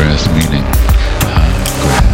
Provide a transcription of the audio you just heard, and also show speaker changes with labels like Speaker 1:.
Speaker 1: grass meaning uh, grass.